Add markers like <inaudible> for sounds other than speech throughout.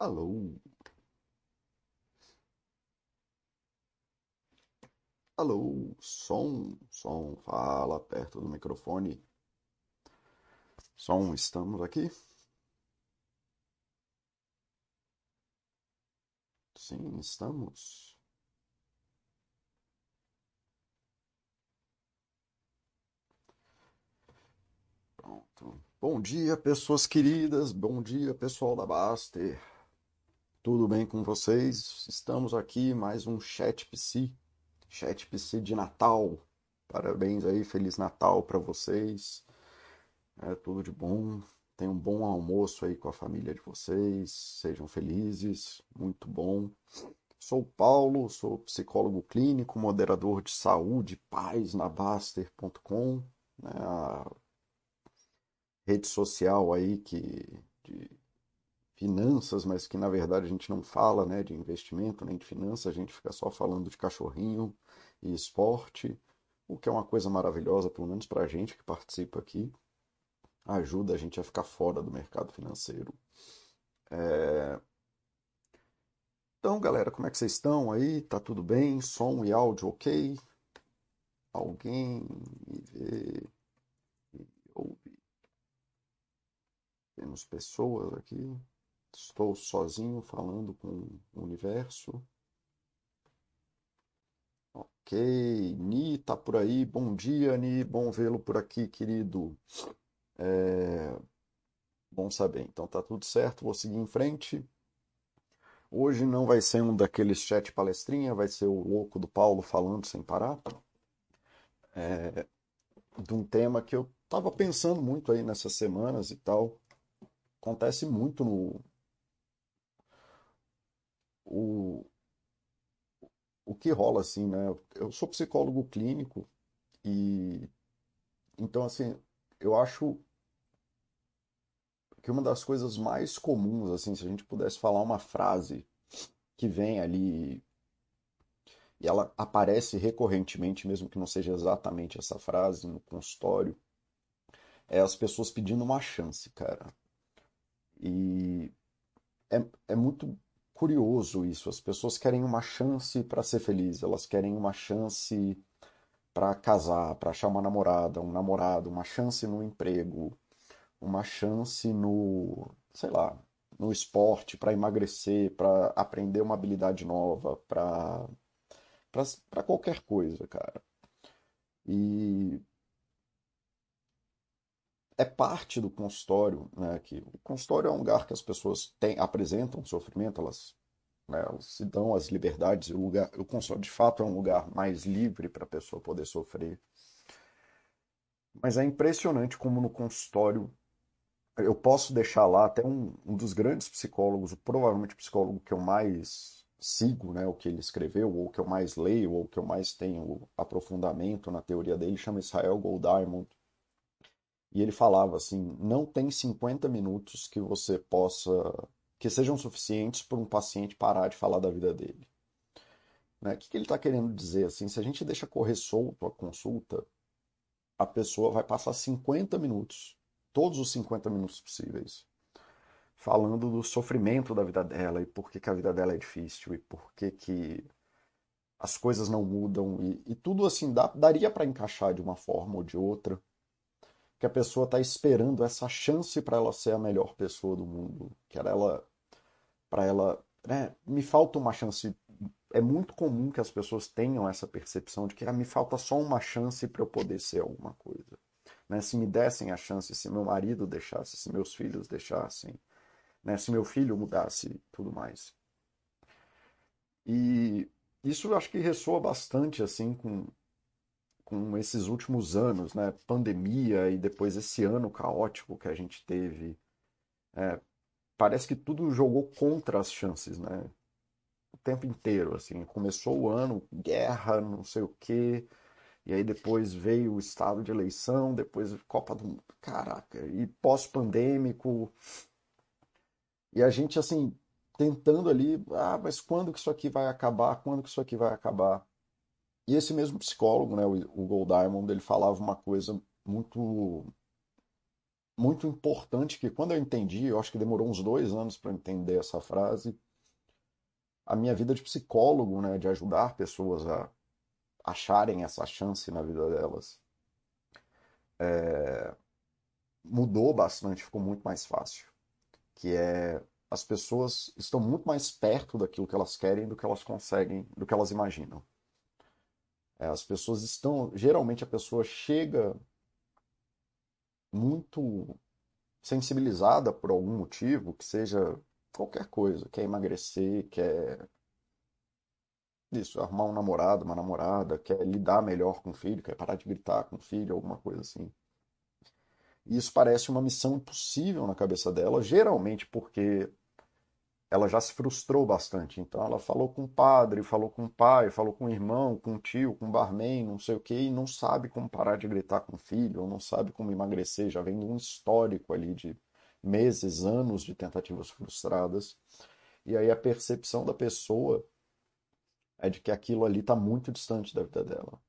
Alô? Alô? Som, som, fala perto do microfone. Som, estamos aqui? Sim, estamos. Pronto. Bom dia, pessoas queridas. Bom dia, pessoal da Baster. Tudo bem com vocês? Estamos aqui mais um Chat PC, Chat PC de Natal. Parabéns aí, Feliz Natal para vocês. É tudo de bom. Tenham um bom almoço aí com a família de vocês. Sejam felizes, muito bom. Sou Paulo, sou psicólogo clínico, moderador de saúde, paz na Baster.com, né, a rede social aí que de finanças, mas que na verdade a gente não fala, né, de investimento nem de finanças, a gente fica só falando de cachorrinho e esporte, o que é uma coisa maravilhosa, pelo menos para a gente que participa aqui, ajuda a gente a ficar fora do mercado financeiro. É... Então, galera, como é que vocês estão aí? Tá tudo bem? Som e áudio ok? Alguém me vê e ouve? Temos pessoas aqui. Estou sozinho falando com o universo. Ok, Ni tá por aí. Bom dia, Ni. Bom vê-lo por aqui, querido. É... Bom saber. Então tá tudo certo. Vou seguir em frente. Hoje não vai ser um daqueles chat palestrinha, vai ser o louco do Paulo falando sem parar. É... De um tema que eu estava pensando muito aí nessas semanas e tal. Acontece muito no, o, o que rola assim, né? Eu sou psicólogo clínico e então assim, eu acho que uma das coisas mais comuns assim, se a gente pudesse falar uma frase que vem ali e ela aparece recorrentemente, mesmo que não seja exatamente essa frase no consultório, é as pessoas pedindo uma chance, cara. E é, é muito curioso isso. As pessoas querem uma chance para ser feliz, elas querem uma chance para casar, para achar uma namorada, um namorado, uma chance no emprego, uma chance no, sei lá, no esporte, para emagrecer, para aprender uma habilidade nova, para para qualquer coisa, cara. E é parte do consultório, né, que o consultório é um lugar que as pessoas têm, apresentam sofrimento, elas, né, elas se dão as liberdades, o, lugar, o consultório de fato é um lugar mais livre para a pessoa poder sofrer. Mas é impressionante como no consultório eu posso deixar lá até um, um dos grandes psicólogos, provavelmente o psicólogo que eu mais sigo, né, o que ele escreveu, ou que eu mais leio, ou que eu mais tenho aprofundamento na teoria dele, chama Israel Golddiamond e ele falava assim: não tem 50 minutos que você possa. que sejam suficientes para um paciente parar de falar da vida dele. Né? O que, que ele está querendo dizer? Assim, se a gente deixa correr solto a consulta, a pessoa vai passar 50 minutos, todos os 50 minutos possíveis, falando do sofrimento da vida dela e por que, que a vida dela é difícil e por que, que as coisas não mudam e, e tudo assim dá, daria para encaixar de uma forma ou de outra que a pessoa está esperando essa chance para ela ser a melhor pessoa do mundo, que ela, para ela, né, me falta uma chance. É muito comum que as pessoas tenham essa percepção de que ah, me falta só uma chance para eu poder ser alguma coisa. Né? Se me dessem a chance, se meu marido deixasse, se meus filhos deixassem, né? se meu filho mudasse, tudo mais. E isso eu acho que ressoa bastante assim com com esses últimos anos, né? Pandemia e depois esse ano caótico que a gente teve. É, parece que tudo jogou contra as chances, né? O tempo inteiro, assim. Começou o ano, guerra, não sei o quê. E aí depois veio o estado de eleição, depois Copa do Mundo. Caraca, e pós-pandêmico. E a gente, assim, tentando ali, ah, mas quando que isso aqui vai acabar? Quando que isso aqui vai acabar? E esse mesmo psicólogo, né, o Gold Diamond, ele falava uma coisa muito muito importante que quando eu entendi, eu acho que demorou uns dois anos para entender essa frase, a minha vida de psicólogo, né, de ajudar pessoas a acharem essa chance na vida delas, é, mudou bastante, ficou muito mais fácil. Que é as pessoas estão muito mais perto daquilo que elas querem do que elas conseguem, do que elas imaginam. É, as pessoas estão, geralmente a pessoa chega muito sensibilizada por algum motivo, que seja qualquer coisa, quer emagrecer, quer isso, arrumar um namorado, uma namorada, quer lidar melhor com o filho, quer parar de gritar com o filho, alguma coisa assim. E isso parece uma missão impossível na cabeça dela, geralmente porque ela já se frustrou bastante. Então ela falou com o padre, falou com o pai, falou com o irmão, com o tio, com o barman, não sei o que, e não sabe como parar de gritar com o filho, ou não sabe como emagrecer, já vem um histórico ali de meses, anos de tentativas frustradas. E aí a percepção da pessoa é de que aquilo ali está muito distante da vida dela.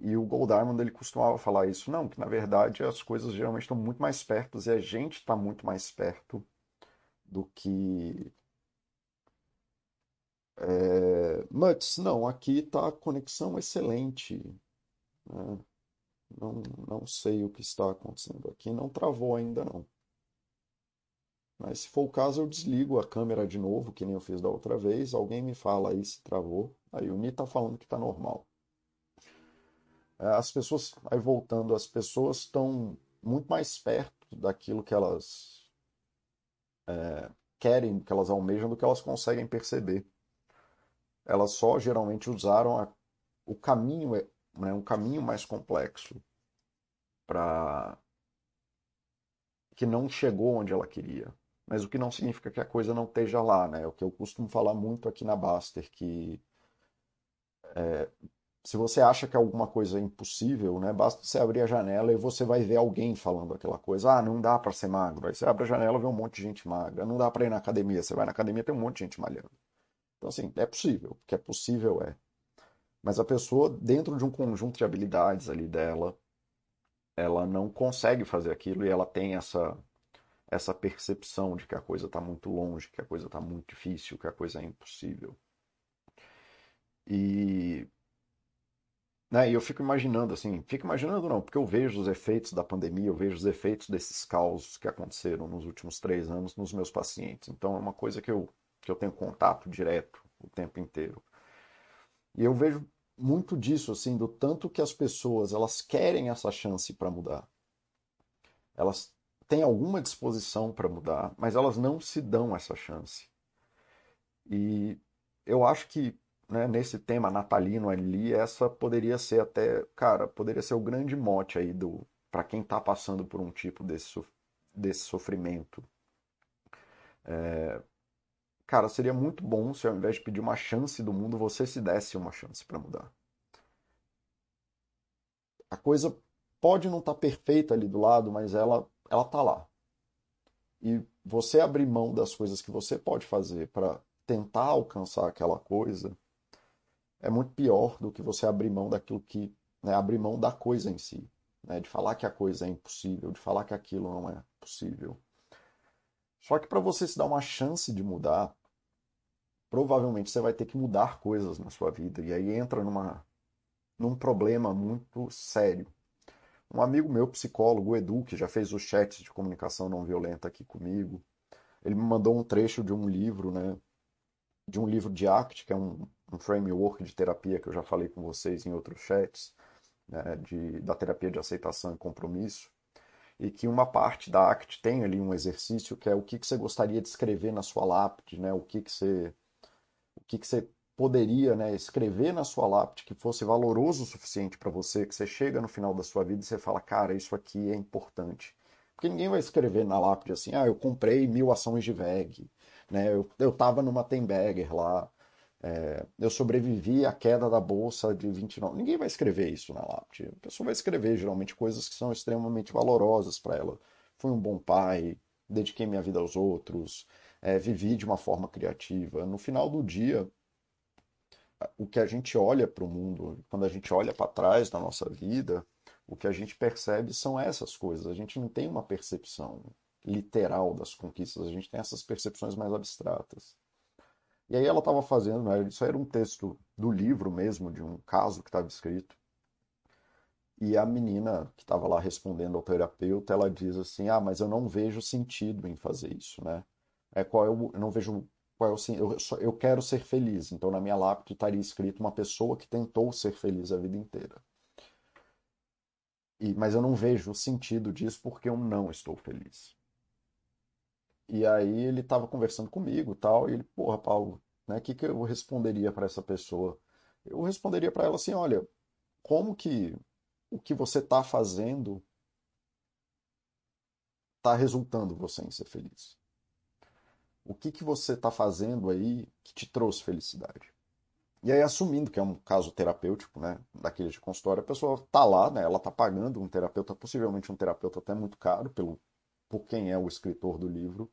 E o Goldarman ele costumava falar isso, não, que na verdade as coisas geralmente estão muito mais perto e a gente está muito mais perto do que é, Muts, não, aqui está a conexão excelente. Né? Não, não sei o que está acontecendo aqui, não travou ainda não. Mas se for o caso, eu desligo a câmera de novo, que nem eu fiz da outra vez. Alguém me fala aí se travou. Aí o Ni está falando que está normal. É, as pessoas, aí voltando, as pessoas estão muito mais perto daquilo que elas é, querem, que elas almejam, do que elas conseguem perceber elas só geralmente usaram a, o caminho, né, um caminho mais complexo para que não chegou onde ela queria. Mas o que não significa que a coisa não esteja lá, né? O que eu costumo falar muito aqui na Baster, que é, se você acha que alguma coisa é impossível, né, basta você abrir a janela e você vai ver alguém falando aquela coisa. Ah, não dá para ser magro. Aí você abre a janela e vê um monte de gente magra. Não dá para ir na academia. Você vai na academia tem um monte de gente malhando. Então, assim, é possível, porque é possível é. Mas a pessoa, dentro de um conjunto de habilidades ali dela, ela não consegue fazer aquilo e ela tem essa, essa percepção de que a coisa está muito longe, que a coisa está muito difícil, que a coisa é impossível. E né, e eu fico imaginando, assim, fico imaginando não, porque eu vejo os efeitos da pandemia, eu vejo os efeitos desses causos que aconteceram nos últimos três anos nos meus pacientes. Então é uma coisa que eu que eu tenho contato direto o tempo inteiro. E eu vejo muito disso, assim, do tanto que as pessoas elas querem essa chance para mudar. Elas têm alguma disposição para mudar, mas elas não se dão essa chance. E eu acho que né, nesse tema natalino ali, essa poderia ser até, cara, poderia ser o grande mote aí do para quem está passando por um tipo desse, desse sofrimento. É, Cara, seria muito bom se ao invés de pedir uma chance do mundo, você se desse uma chance para mudar. A coisa pode não estar tá perfeita ali do lado, mas ela ela tá lá. E você abrir mão das coisas que você pode fazer para tentar alcançar aquela coisa é muito pior do que você abrir mão daquilo que, né, abrir mão da coisa em si, né, de falar que a coisa é impossível, de falar que aquilo não é possível. Só que para você se dar uma chance de mudar, provavelmente você vai ter que mudar coisas na sua vida. E aí entra numa, num problema muito sério. Um amigo meu, psicólogo, Edu, que já fez os chats de comunicação não violenta aqui comigo, ele me mandou um trecho de um livro, né? De um livro de ACT, que é um, um framework de terapia que eu já falei com vocês em outros chats, né, de, da terapia de aceitação e compromisso e que uma parte da ACT tem ali um exercício que é o que, que você gostaria de escrever na sua lápide, né? o que, que, você, que, que você poderia né, escrever na sua lápide que fosse valoroso o suficiente para você, que você chega no final da sua vida e você fala, cara, isso aqui é importante. Porque ninguém vai escrever na lápide assim, ah, eu comprei mil ações de VEG, né? eu, eu tava numa Temberger lá, é, eu sobrevivi à queda da bolsa de 29. Ninguém vai escrever isso na lápide. A pessoa vai escrever geralmente coisas que são extremamente valorosas para ela. Fui um bom pai, dediquei minha vida aos outros, é, vivi de uma forma criativa. No final do dia, o que a gente olha para o mundo, quando a gente olha para trás da nossa vida, O que a gente percebe são essas coisas. A gente não tem uma percepção literal das conquistas, a gente tem essas percepções mais abstratas. E aí ela estava fazendo, né, isso era um texto do livro mesmo, de um caso que estava escrito. E a menina que estava lá respondendo ao terapeuta, ela diz assim: "Ah, mas eu não vejo sentido em fazer isso, né? É qual eu, eu não vejo qual é o eu, eu quero ser feliz. Então na minha lápide estaria escrito uma pessoa que tentou ser feliz a vida inteira. E, mas eu não vejo o sentido disso porque eu não estou feliz. E aí ele estava conversando comigo tal, e ele, porra, Paulo, né, o que, que eu responderia para essa pessoa? Eu responderia para ela assim, olha, como que o que você está fazendo está resultando você em ser feliz? O que, que você está fazendo aí que te trouxe felicidade? E aí, assumindo que é um caso terapêutico, né, daquele de consultório, a pessoa está lá, né, ela está pagando um terapeuta, possivelmente um terapeuta até muito caro, pelo, por quem é o escritor do livro.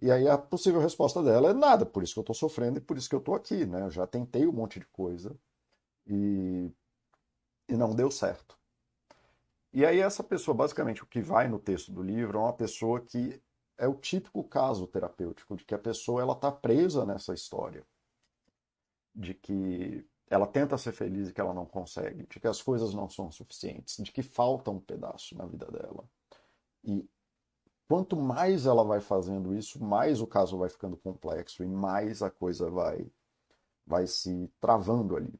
E aí a possível resposta dela é nada, por isso que eu estou sofrendo e por isso que eu estou aqui, né? Eu já tentei um monte de coisa e, e não deu certo. E aí essa pessoa, basicamente, o que vai no texto do livro é uma pessoa que é o típico caso terapêutico de que a pessoa ela está presa nessa história de que ela tenta ser feliz e que ela não consegue, de que as coisas não são suficientes, de que falta um pedaço na vida dela. E quanto mais ela vai fazendo isso, mais o caso vai ficando complexo e mais a coisa vai vai se travando ali.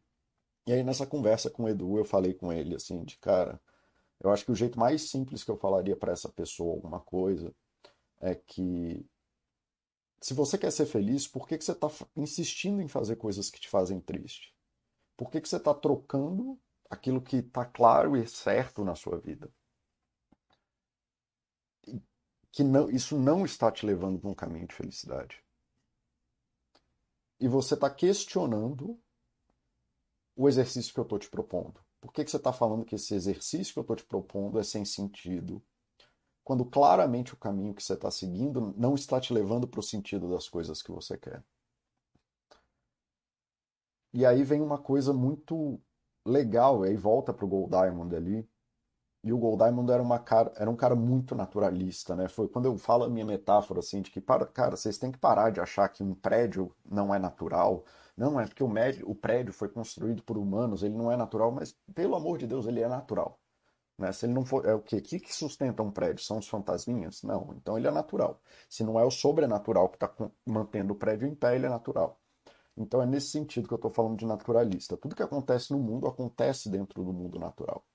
E aí nessa conversa com o Edu, eu falei com ele assim, de cara, eu acho que o jeito mais simples que eu falaria para essa pessoa alguma coisa é que se você quer ser feliz, por que, que você está insistindo em fazer coisas que te fazem triste? Por que, que você está trocando aquilo que está claro e certo na sua vida? Que não, isso não está te levando para um caminho de felicidade. E você está questionando o exercício que eu estou te propondo. Por que, que você está falando que esse exercício que eu estou te propondo é sem sentido? Quando claramente o caminho que você está seguindo não está te levando para o sentido das coisas que você quer. E aí vem uma coisa muito legal, e aí volta para o Gold Diamond ali. E o Gold Diamond era, uma cara, era um cara muito naturalista, né? Foi quando eu falo a minha metáfora assim de que, para, cara, vocês têm que parar de achar que um prédio não é natural. Não, é porque o, médio, o prédio foi construído por humanos, ele não é natural, mas pelo amor de Deus, ele é natural. Né? Se ele não for. É o? O que sustenta um prédio? São os fantasminhas? Não. Então ele é natural. Se não é o sobrenatural que está mantendo o prédio em pé, ele é natural. Então é nesse sentido que eu estou falando de naturalista. Tudo que acontece no mundo acontece dentro do mundo natural.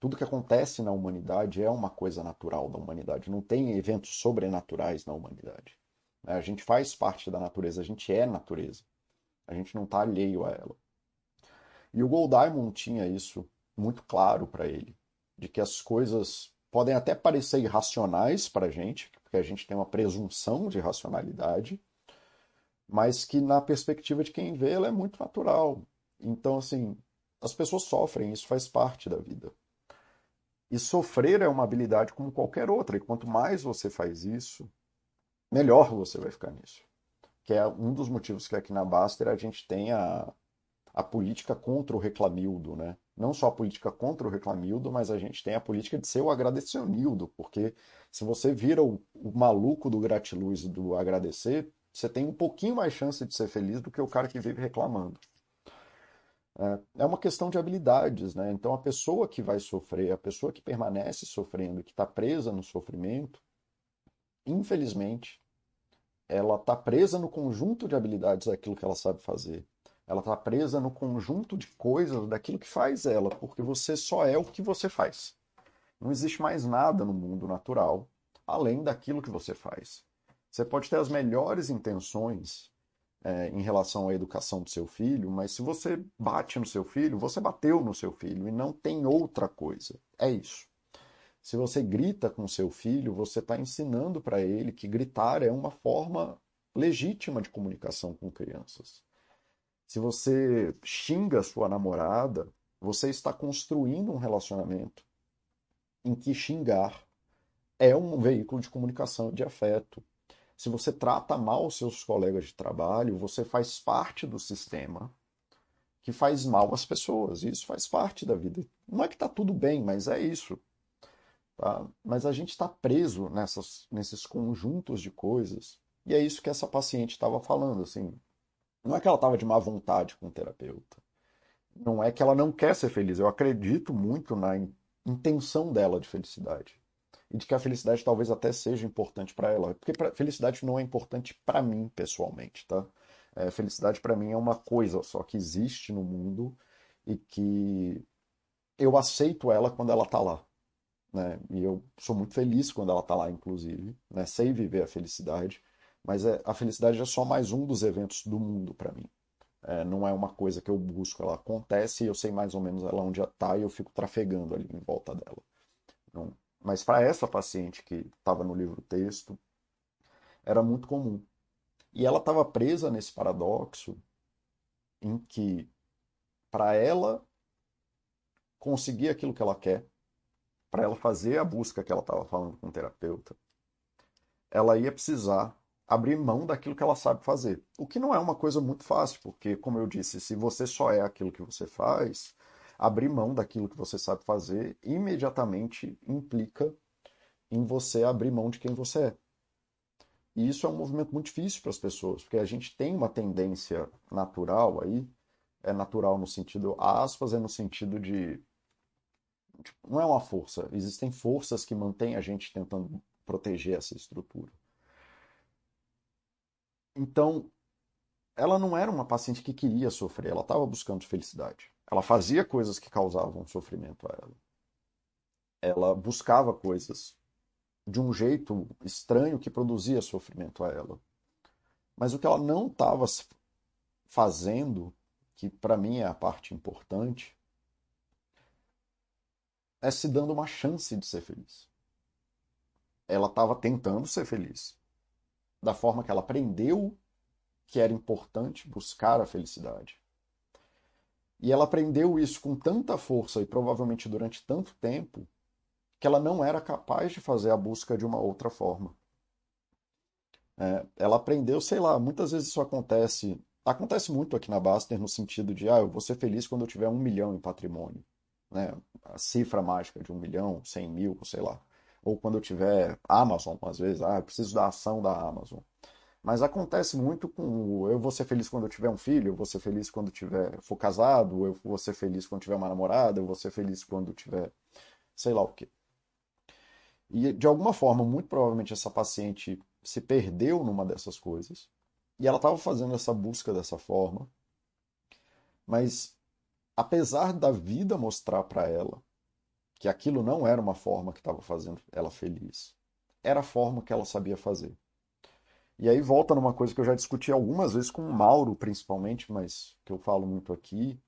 Tudo que acontece na humanidade é uma coisa natural da humanidade. Não tem eventos sobrenaturais na humanidade. Né? A gente faz parte da natureza, a gente é natureza. A gente não está alheio a ela. E o Gold Diamond tinha isso muito claro para ele de que as coisas podem até parecer irracionais para a gente, porque a gente tem uma presunção de racionalidade, mas que na perspectiva de quem vê ela é muito natural. Então, assim, as pessoas sofrem, isso faz parte da vida. E sofrer é uma habilidade como qualquer outra, e quanto mais você faz isso, melhor você vai ficar nisso. Que é um dos motivos que aqui na Baster a gente tem a, a política contra o reclamildo, né? Não só a política contra o reclamildo, mas a gente tem a política de ser o agradecionildo, porque se você vira o, o maluco do gratiluz do agradecer, você tem um pouquinho mais chance de ser feliz do que o cara que vive reclamando. É, é uma questão de habilidades, né? Então a pessoa que vai sofrer, a pessoa que permanece sofrendo, que está presa no sofrimento, infelizmente, ela está presa no conjunto de habilidades daquilo que ela sabe fazer. Ela está presa no conjunto de coisas daquilo que faz ela, porque você só é o que você faz. Não existe mais nada no mundo natural além daquilo que você faz. Você pode ter as melhores intenções é, em relação à educação do seu filho, mas se você bate no seu filho, você bateu no seu filho e não tem outra coisa. É isso. Se você grita com seu filho, você está ensinando para ele que gritar é uma forma legítima de comunicação com crianças. Se você xinga sua namorada, você está construindo um relacionamento em que xingar é um veículo de comunicação de afeto. Se você trata mal seus colegas de trabalho, você faz parte do sistema que faz mal às pessoas. Isso faz parte da vida. Não é que está tudo bem, mas é isso. Tá? Mas a gente está preso nessas, nesses conjuntos de coisas. E é isso que essa paciente estava falando. Assim, não é que ela estava de má vontade com o terapeuta. Não é que ela não quer ser feliz. Eu acredito muito na intenção dela de felicidade. E de que a felicidade talvez até seja importante para ela. Porque pra, felicidade não é importante para mim, pessoalmente, tá? É, felicidade para mim é uma coisa só que existe no mundo e que eu aceito ela quando ela está lá. Né? E eu sou muito feliz quando ela está lá, inclusive. Né? Sei viver a felicidade, mas é, a felicidade é só mais um dos eventos do mundo para mim. É, não é uma coisa que eu busco, ela acontece e eu sei mais ou menos ela onde está e eu fico trafegando ali em volta dela. Não. Mas para essa paciente que estava no livro texto, era muito comum. E ela estava presa nesse paradoxo em que, para ela conseguir aquilo que ela quer, para ela fazer a busca que ela estava falando com o terapeuta, ela ia precisar abrir mão daquilo que ela sabe fazer. O que não é uma coisa muito fácil, porque, como eu disse, se você só é aquilo que você faz, abrir mão daquilo que você sabe fazer imediatamente implica em você abrir mão de quem você é. E isso é um movimento muito difícil para as pessoas, porque a gente tem uma tendência natural aí, é natural no sentido, aspas, é no sentido de. Não é uma força, existem forças que mantêm a gente tentando proteger essa estrutura. Então, ela não era uma paciente que queria sofrer, ela estava buscando felicidade. Ela fazia coisas que causavam sofrimento a ela. Ela buscava coisas de um jeito estranho que produzia sofrimento a ela. Mas o que ela não estava fazendo, que para mim é a parte importante, é se dando uma chance de ser feliz. Ela estava tentando ser feliz. Da forma que ela aprendeu que era importante buscar a felicidade. E ela aprendeu isso com tanta força e provavelmente durante tanto tempo que ela não era capaz de fazer a busca de uma outra forma. É, ela aprendeu, sei lá, muitas vezes isso acontece. Acontece muito aqui na Baster no sentido de, ah, eu vou ser feliz quando eu tiver um milhão em patrimônio. Né? A cifra mágica de um milhão, cem mil, sei lá. Ou quando eu tiver Amazon, às vezes, ah, eu preciso da ação da Amazon. Mas acontece muito com eu vou ser feliz quando eu tiver um filho, eu vou ser feliz quando tiver for casado, eu vou ser feliz quando tiver uma namorada, eu vou ser feliz quando tiver sei lá o quê. E de alguma forma, muito provavelmente essa paciente se perdeu numa dessas coisas. E ela estava fazendo essa busca dessa forma. Mas apesar da vida mostrar para ela que aquilo não era uma forma que estava fazendo ela feliz, era a forma que ela sabia fazer. E aí volta numa coisa que eu já discuti algumas vezes com o Mauro, principalmente, mas que eu falo muito aqui,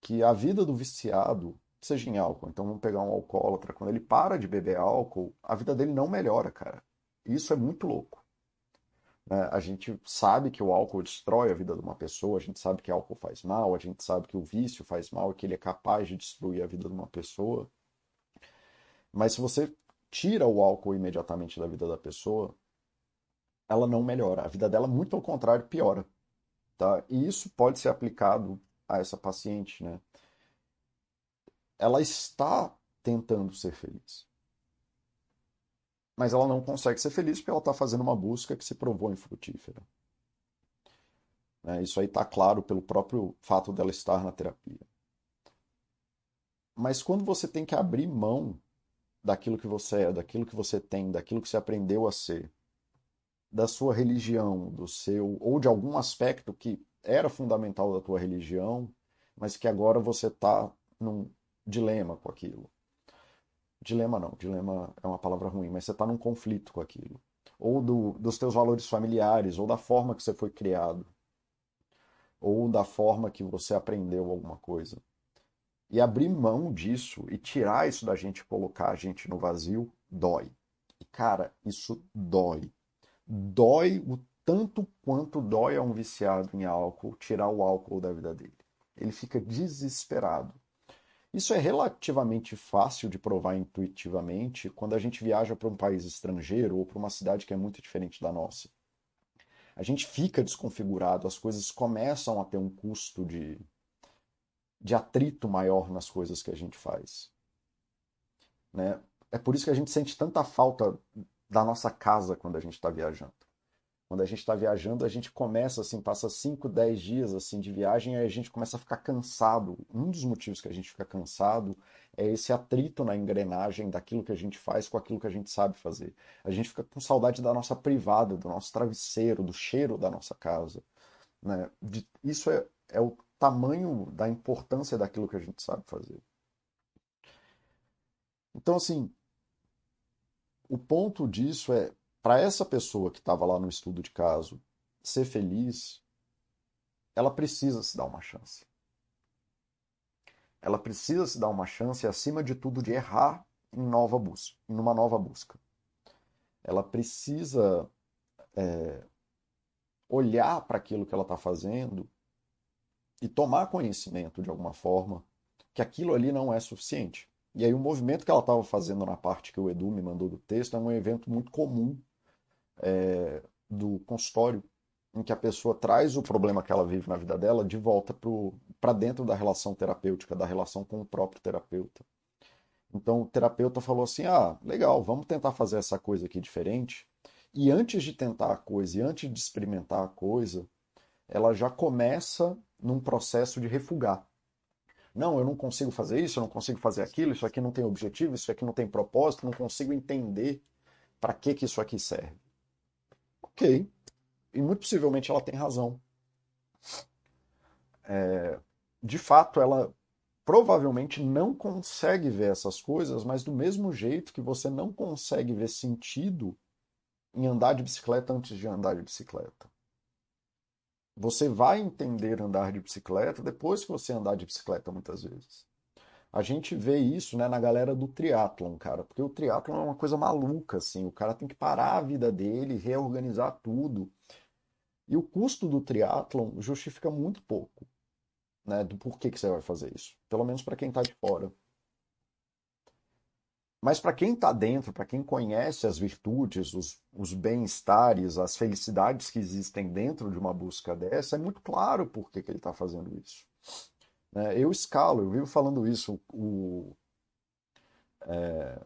que a vida do viciado seja em álcool. Então vamos pegar um alcoólatra, quando ele para de beber álcool, a vida dele não melhora, cara. Isso é muito louco. Né? A gente sabe que o álcool destrói a vida de uma pessoa, a gente sabe que álcool faz mal, a gente sabe que o vício faz mal, que ele é capaz de destruir a vida de uma pessoa. Mas se você tira o álcool imediatamente da vida da pessoa, ela não melhora. A vida dela, muito pelo contrário, piora. Tá? E isso pode ser aplicado a essa paciente, né? ela está tentando ser feliz. Mas ela não consegue ser feliz porque ela está fazendo uma busca que se provou infrutífera. Né? Isso aí está claro pelo próprio fato dela estar na terapia. Mas quando você tem que abrir mão daquilo que você é, daquilo que você tem, daquilo que você aprendeu a ser, da sua religião, do seu ou de algum aspecto que era fundamental da tua religião, mas que agora você está num dilema com aquilo. Dilema não, dilema é uma palavra ruim, mas você está num conflito com aquilo. Ou do, dos teus valores familiares, ou da forma que você foi criado, ou da forma que você aprendeu alguma coisa. E abrir mão disso e tirar isso da gente, colocar a gente no vazio, dói. E cara, isso dói. Dói o tanto quanto dói a um viciado em álcool tirar o álcool da vida dele. Ele fica desesperado. Isso é relativamente fácil de provar intuitivamente quando a gente viaja para um país estrangeiro ou para uma cidade que é muito diferente da nossa. A gente fica desconfigurado, as coisas começam a ter um custo de, de atrito maior nas coisas que a gente faz. Né? É por isso que a gente sente tanta falta da nossa casa quando a gente está viajando. Quando a gente está viajando, a gente começa assim, passa 5, 10 dias assim de viagem e a gente começa a ficar cansado. Um dos motivos que a gente fica cansado é esse atrito na engrenagem daquilo que a gente faz com aquilo que a gente sabe fazer. A gente fica com saudade da nossa privada, do nosso travesseiro, do cheiro da nossa casa. Né? Isso é, é o tamanho da importância daquilo que a gente sabe fazer. Então, assim, o ponto disso é, para essa pessoa que estava lá no estudo de caso ser feliz, ela precisa se dar uma chance. Ela precisa se dar uma chance, acima de tudo, de errar em nova busca, em uma nova busca. Ela precisa é, olhar para aquilo que ela está fazendo e tomar conhecimento de alguma forma que aquilo ali não é suficiente. E aí o movimento que ela estava fazendo na parte que o Edu me mandou do texto é um evento muito comum é, do consultório, em que a pessoa traz o problema que ela vive na vida dela de volta para dentro da relação terapêutica, da relação com o próprio terapeuta. Então o terapeuta falou assim: ah, legal, vamos tentar fazer essa coisa aqui diferente. E antes de tentar a coisa e antes de experimentar a coisa, ela já começa num processo de refugar. Não, eu não consigo fazer isso, eu não consigo fazer aquilo, isso aqui não tem objetivo, isso aqui não tem propósito, não consigo entender para que, que isso aqui serve. Ok. E muito possivelmente ela tem razão. É, de fato, ela provavelmente não consegue ver essas coisas, mas do mesmo jeito que você não consegue ver sentido em andar de bicicleta antes de andar de bicicleta. Você vai entender andar de bicicleta depois que você andar de bicicleta muitas vezes. A gente vê isso né, na galera do triatlon, cara, porque o triatlon é uma coisa maluca, assim, o cara tem que parar a vida dele, reorganizar tudo. E o custo do triatlon justifica muito pouco, né, do porquê que você vai fazer isso, pelo menos para quem está de fora. Mas para quem está dentro, para quem conhece as virtudes, os, os bem-estares, as felicidades que existem dentro de uma busca dessa, é muito claro por que, que ele está fazendo isso. É, eu escalo, eu vivo falando isso. O, é,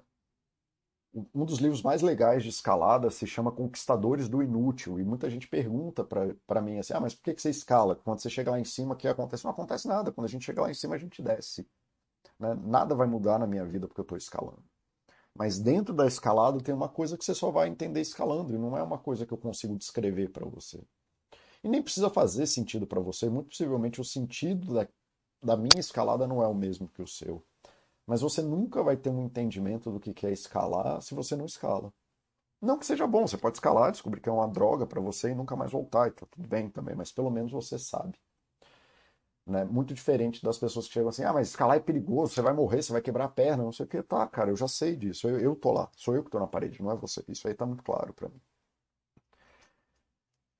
um dos livros mais legais de escalada se chama Conquistadores do Inútil. E muita gente pergunta para mim assim: ah, mas por que, que você escala? Quando você chega lá em cima, o que acontece? Não acontece nada. Quando a gente chega lá em cima, a gente desce. Né? Nada vai mudar na minha vida porque eu estou escalando. Mas dentro da escalada tem uma coisa que você só vai entender escalando, e não é uma coisa que eu consigo descrever para você. E nem precisa fazer sentido para você, muito possivelmente o sentido da, da minha escalada não é o mesmo que o seu. Mas você nunca vai ter um entendimento do que é escalar se você não escala. Não que seja bom, você pode escalar, descobrir que é uma droga para você e nunca mais voltar, e tá tudo bem também, mas pelo menos você sabe. Né? Muito diferente das pessoas que chegam assim, ah, mas escalar é perigoso, você vai morrer, você vai quebrar a perna, não sei o que. Tá, cara, eu já sei disso, eu, eu tô lá, sou eu que tô na parede, não é você. Isso aí tá muito claro para mim.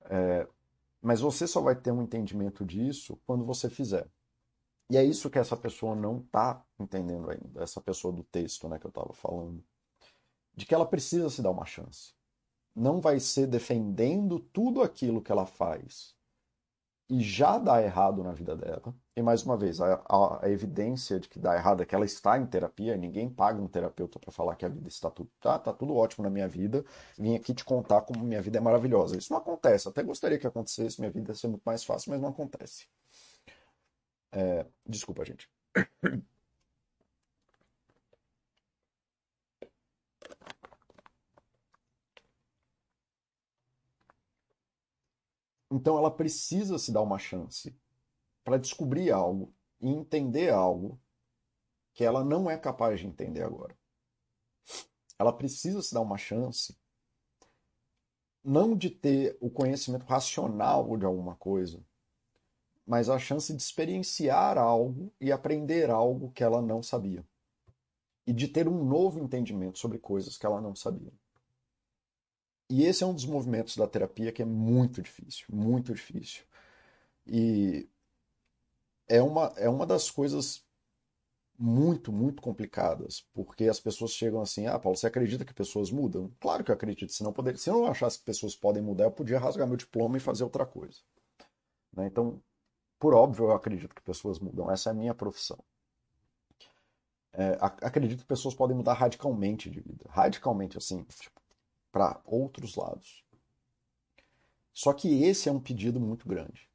É, mas você só vai ter um entendimento disso quando você fizer. E é isso que essa pessoa não tá entendendo ainda, essa pessoa do texto né, que eu estava falando. De que ela precisa se dar uma chance. Não vai ser defendendo tudo aquilo que ela faz e já dá errado na vida dela. E mais uma vez, a, a, a, evidência de que dá errado é que ela está em terapia, ninguém paga um terapeuta para falar que a vida está tudo, tá, tá tudo ótimo na minha vida, vim aqui te contar como minha vida é maravilhosa. Isso não acontece, até gostaria que acontecesse, minha vida ia ser muito mais fácil, mas não acontece. É, desculpa, gente. <clears throat> Então ela precisa se dar uma chance para descobrir algo e entender algo que ela não é capaz de entender agora. Ela precisa se dar uma chance não de ter o conhecimento racional de alguma coisa, mas a chance de experienciar algo e aprender algo que ela não sabia. E de ter um novo entendimento sobre coisas que ela não sabia. E esse é um dos movimentos da terapia que é muito difícil, muito difícil. E é uma, é uma das coisas muito, muito complicadas, porque as pessoas chegam assim: ah, Paulo, você acredita que pessoas mudam? Claro que eu acredito, se, não poder, se eu não achasse que pessoas podem mudar, eu podia rasgar meu diploma e fazer outra coisa. Né? Então, por óbvio, eu acredito que pessoas mudam. Essa é a minha profissão. É, acredito que pessoas podem mudar radicalmente de vida. Radicalmente, assim, tipo, para outros lados. Só que esse é um pedido muito grande.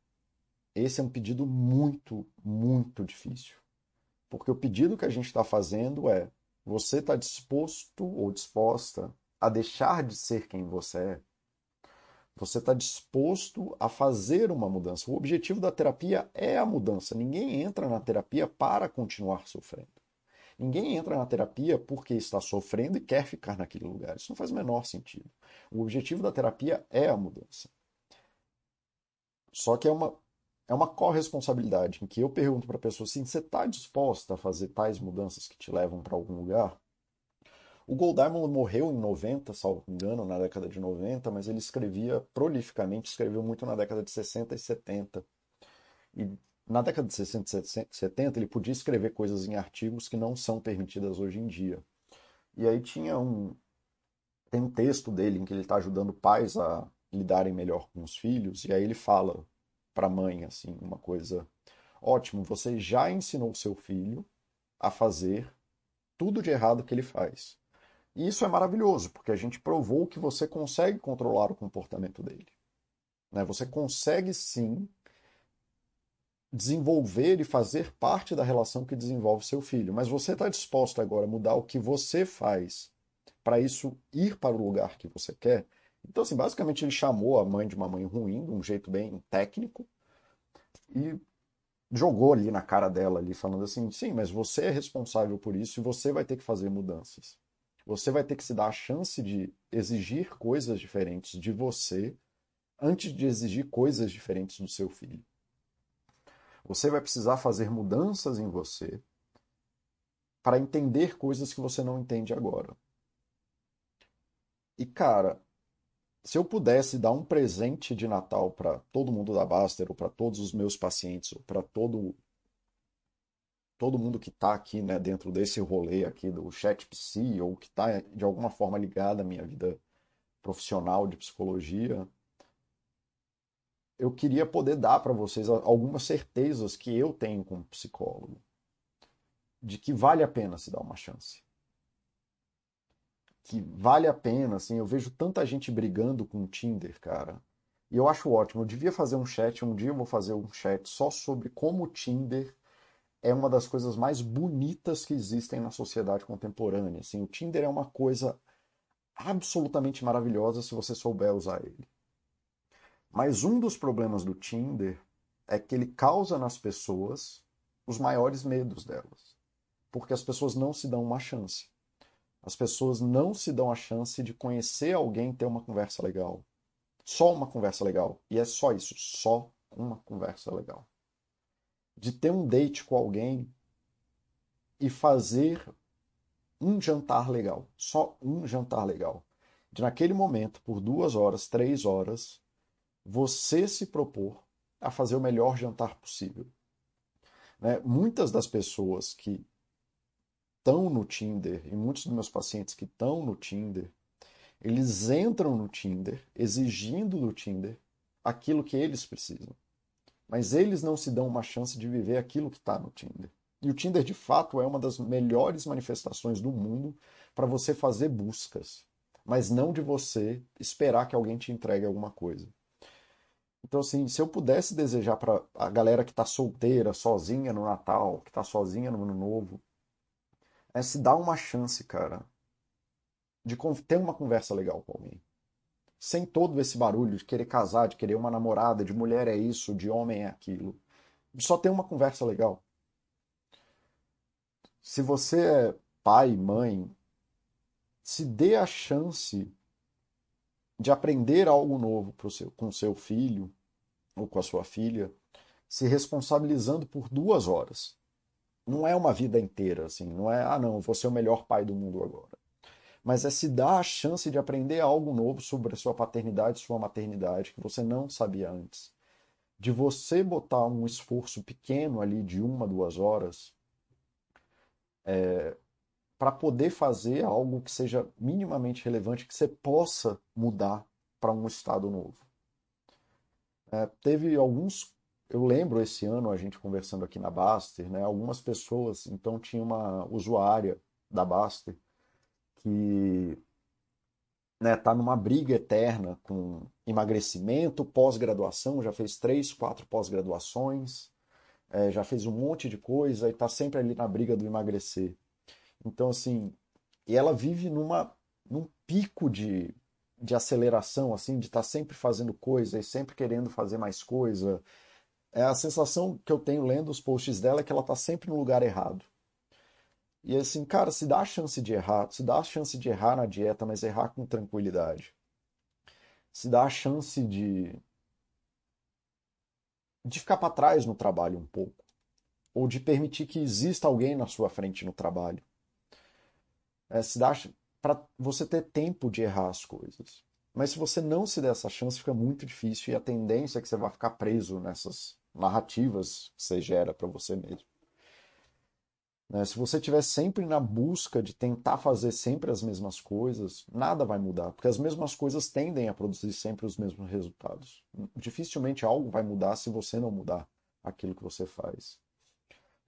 Esse é um pedido muito, muito difícil. Porque o pedido que a gente está fazendo é: você está disposto ou disposta a deixar de ser quem você é? Você está disposto a fazer uma mudança. O objetivo da terapia é a mudança. Ninguém entra na terapia para continuar sofrendo. Ninguém entra na terapia porque está sofrendo e quer ficar naquele lugar. Isso não faz o menor sentido. O objetivo da terapia é a mudança. Só que é uma, é uma corresponsabilidade em que eu pergunto para a pessoa assim: você está disposta a fazer tais mudanças que te levam para algum lugar? O Goldman morreu em 90, salvo engano, na década de 90, mas ele escrevia prolificamente, escreveu muito na década de 60 e 70. E na década de 60 e 70 ele podia escrever coisas em artigos que não são permitidas hoje em dia. E aí tinha um tem um texto dele em que ele está ajudando pais a lidarem melhor com os filhos, e aí ele fala para a mãe assim, uma coisa ótimo, você já ensinou seu filho a fazer tudo de errado que ele faz. E isso é maravilhoso, porque a gente provou que você consegue controlar o comportamento dele. Né? Você consegue sim desenvolver e fazer parte da relação que desenvolve seu filho. Mas você está disposto agora a mudar o que você faz para isso ir para o lugar que você quer? Então, assim, basicamente ele chamou a mãe de uma mãe ruim, de um jeito bem técnico, e jogou ali na cara dela, ali, falando assim: sim, mas você é responsável por isso e você vai ter que fazer mudanças. Você vai ter que se dar a chance de exigir coisas diferentes de você antes de exigir coisas diferentes do seu filho. Você vai precisar fazer mudanças em você para entender coisas que você não entende agora. E cara, se eu pudesse dar um presente de Natal para todo mundo da Baster, ou para todos os meus pacientes, ou para todo todo mundo que está aqui né, dentro desse rolê aqui do chat psi ou que está de alguma forma ligado à minha vida profissional de psicologia, eu queria poder dar para vocês algumas certezas que eu tenho como psicólogo de que vale a pena se dar uma chance. Que vale a pena, assim, eu vejo tanta gente brigando com o Tinder, cara. E eu acho ótimo. Eu devia fazer um chat, um dia eu vou fazer um chat só sobre como o Tinder é uma das coisas mais bonitas que existem na sociedade contemporânea. Assim, o Tinder é uma coisa absolutamente maravilhosa se você souber usar ele. Mas um dos problemas do Tinder é que ele causa nas pessoas os maiores medos delas. Porque as pessoas não se dão uma chance. As pessoas não se dão a chance de conhecer alguém ter uma conversa legal. Só uma conversa legal. E é só isso, só uma conversa legal de ter um date com alguém e fazer um jantar legal, só um jantar legal. De naquele momento, por duas horas, três horas, você se propor a fazer o melhor jantar possível. Né? Muitas das pessoas que estão no Tinder, e muitos dos meus pacientes que estão no Tinder, eles entram no Tinder exigindo do Tinder aquilo que eles precisam. Mas eles não se dão uma chance de viver aquilo que está no Tinder. E o Tinder, de fato, é uma das melhores manifestações do mundo para você fazer buscas, mas não de você esperar que alguém te entregue alguma coisa. Então, assim, se eu pudesse desejar para a galera que está solteira, sozinha no Natal, que está sozinha no Ano Novo, é se dar uma chance, cara, de ter uma conversa legal com alguém sem todo esse barulho de querer casar, de querer uma namorada, de mulher é isso, de homem é aquilo. Só tem uma conversa legal. Se você é pai, mãe, se dê a chance de aprender algo novo seu, com seu filho ou com a sua filha, se responsabilizando por duas horas. Não é uma vida inteira, assim, não é, ah, não, vou ser o melhor pai do mundo agora mas é se dar a chance de aprender algo novo sobre a sua paternidade, sua maternidade, que você não sabia antes. De você botar um esforço pequeno ali de uma, duas horas é, para poder fazer algo que seja minimamente relevante, que você possa mudar para um estado novo. É, teve alguns eu lembro esse ano a gente conversando aqui na Baster, né? Algumas pessoas, então tinha uma usuária da Baster que né, tá numa briga eterna com emagrecimento, pós-graduação, já fez três, quatro pós-graduações, é, já fez um monte de coisa e tá sempre ali na briga do emagrecer. Então, assim, e ela vive numa, num pico de, de aceleração, assim, de estar tá sempre fazendo coisa e sempre querendo fazer mais coisa. É a sensação que eu tenho lendo os posts dela é que ela tá sempre no lugar errado. E assim, cara, se dá a chance de errar, se dá a chance de errar na dieta, mas errar com tranquilidade. Se dá a chance de de ficar para trás no trabalho um pouco, ou de permitir que exista alguém na sua frente no trabalho. É, se dá para você ter tempo de errar as coisas. Mas se você não se der essa chance, fica muito difícil e a tendência é que você vai ficar preso nessas narrativas que você gera para você mesmo. Né? Se você estiver sempre na busca de tentar fazer sempre as mesmas coisas, nada vai mudar, porque as mesmas coisas tendem a produzir sempre os mesmos resultados. Dificilmente algo vai mudar se você não mudar aquilo que você faz.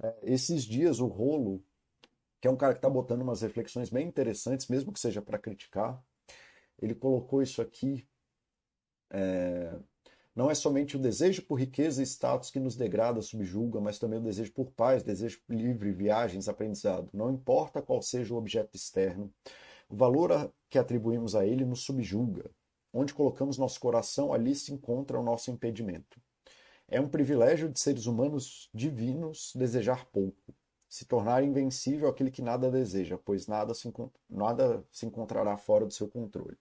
É, esses dias, o Rolo, que é um cara que está botando umas reflexões bem interessantes, mesmo que seja para criticar, ele colocou isso aqui. É, não é somente o desejo por riqueza e status que nos degrada, subjuga, mas também o desejo por paz, desejo livre, viagens, aprendizado. Não importa qual seja o objeto externo, o valor que atribuímos a ele nos subjuga. Onde colocamos nosso coração, ali se encontra o nosso impedimento. É um privilégio de seres humanos divinos desejar pouco, se tornar invencível aquele que nada deseja, pois nada se, nada se encontrará fora do seu controle.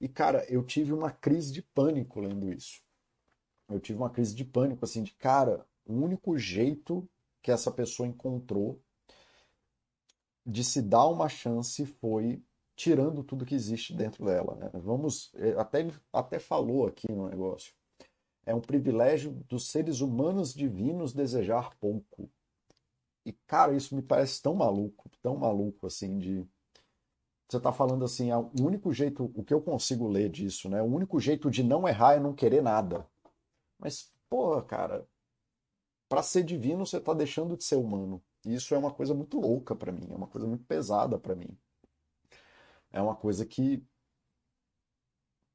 E cara, eu tive uma crise de pânico lendo isso eu tive uma crise de pânico, assim, de cara, o único jeito que essa pessoa encontrou de se dar uma chance foi tirando tudo que existe dentro dela. Né? Vamos, é, até até falou aqui no negócio. É um privilégio dos seres humanos divinos desejar pouco. E cara, isso me parece tão maluco, tão maluco assim de você está falando assim, ah, o único jeito, o que eu consigo ler disso, né? O único jeito de não errar é não querer nada. Mas, porra, cara, para ser divino você está deixando de ser humano. E isso é uma coisa muito louca para mim, é uma coisa muito pesada para mim. É uma coisa que